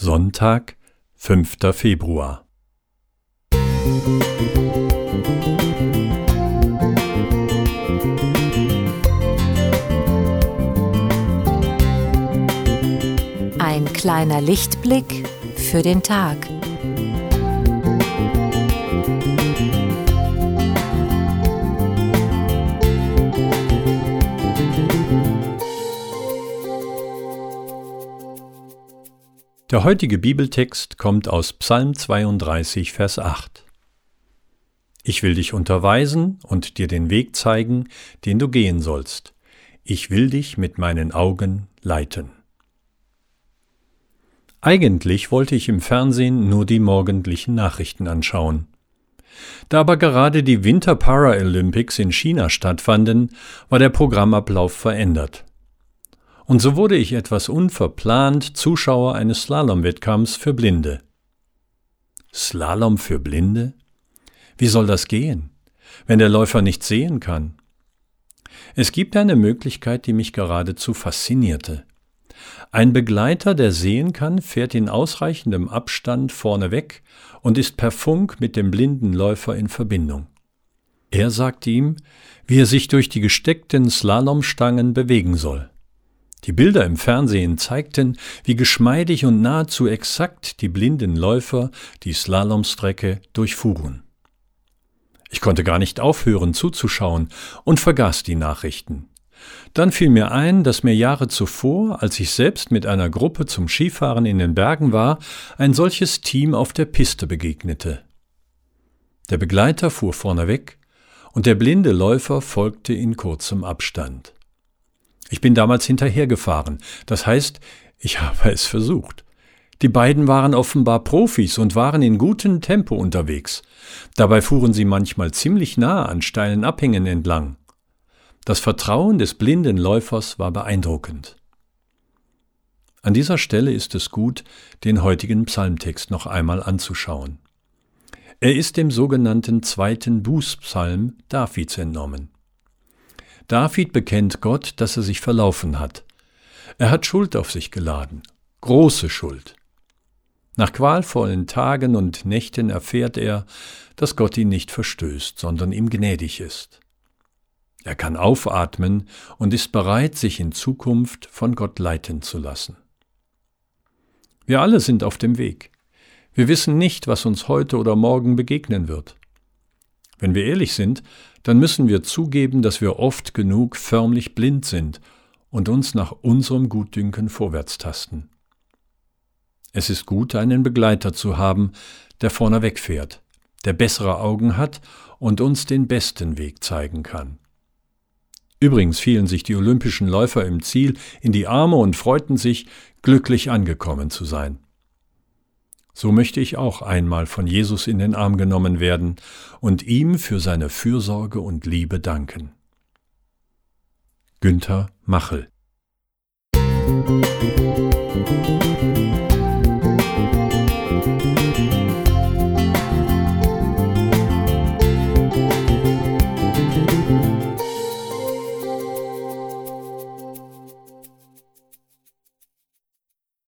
Sonntag, 5. Februar. Ein kleiner Lichtblick für den Tag. Der heutige Bibeltext kommt aus Psalm 32, Vers 8. Ich will dich unterweisen und dir den Weg zeigen, den du gehen sollst. Ich will dich mit meinen Augen leiten. Eigentlich wollte ich im Fernsehen nur die morgendlichen Nachrichten anschauen. Da aber gerade die Winter Paralympics in China stattfanden, war der Programmablauf verändert. Und so wurde ich etwas unverplant Zuschauer eines Slalom-Wettkampfs für Blinde. Slalom für Blinde? Wie soll das gehen, wenn der Läufer nicht sehen kann? Es gibt eine Möglichkeit, die mich geradezu faszinierte. Ein Begleiter, der sehen kann, fährt in ausreichendem Abstand vorne weg und ist per Funk mit dem blinden Läufer in Verbindung. Er sagt ihm, wie er sich durch die gesteckten Slalomstangen bewegen soll. Die Bilder im Fernsehen zeigten, wie geschmeidig und nahezu exakt die blinden Läufer die Slalomstrecke durchfuhren. Ich konnte gar nicht aufhören zuzuschauen und vergaß die Nachrichten. Dann fiel mir ein, dass mir Jahre zuvor, als ich selbst mit einer Gruppe zum Skifahren in den Bergen war, ein solches Team auf der Piste begegnete. Der Begleiter fuhr vorneweg und der blinde Läufer folgte in kurzem Abstand. Ich bin damals hinterhergefahren, das heißt, ich habe es versucht. Die beiden waren offenbar Profis und waren in gutem Tempo unterwegs. Dabei fuhren sie manchmal ziemlich nah an steilen Abhängen entlang. Das Vertrauen des blinden Läufers war beeindruckend. An dieser Stelle ist es gut, den heutigen Psalmtext noch einmal anzuschauen. Er ist dem sogenannten zweiten Bußpsalm Davids entnommen. David bekennt Gott, dass er sich verlaufen hat. Er hat Schuld auf sich geladen, große Schuld. Nach qualvollen Tagen und Nächten erfährt er, dass Gott ihn nicht verstößt, sondern ihm gnädig ist. Er kann aufatmen und ist bereit, sich in Zukunft von Gott leiten zu lassen. Wir alle sind auf dem Weg. Wir wissen nicht, was uns heute oder morgen begegnen wird. Wenn wir ehrlich sind, dann müssen wir zugeben, dass wir oft genug förmlich blind sind und uns nach unserem Gutdünken vorwärts tasten. Es ist gut, einen Begleiter zu haben, der vorne wegfährt, der bessere Augen hat und uns den besten Weg zeigen kann. Übrigens fielen sich die olympischen Läufer im Ziel in die Arme und freuten sich, glücklich angekommen zu sein. So möchte ich auch einmal von Jesus in den Arm genommen werden und ihm für seine Fürsorge und Liebe danken. Günther Machel Musik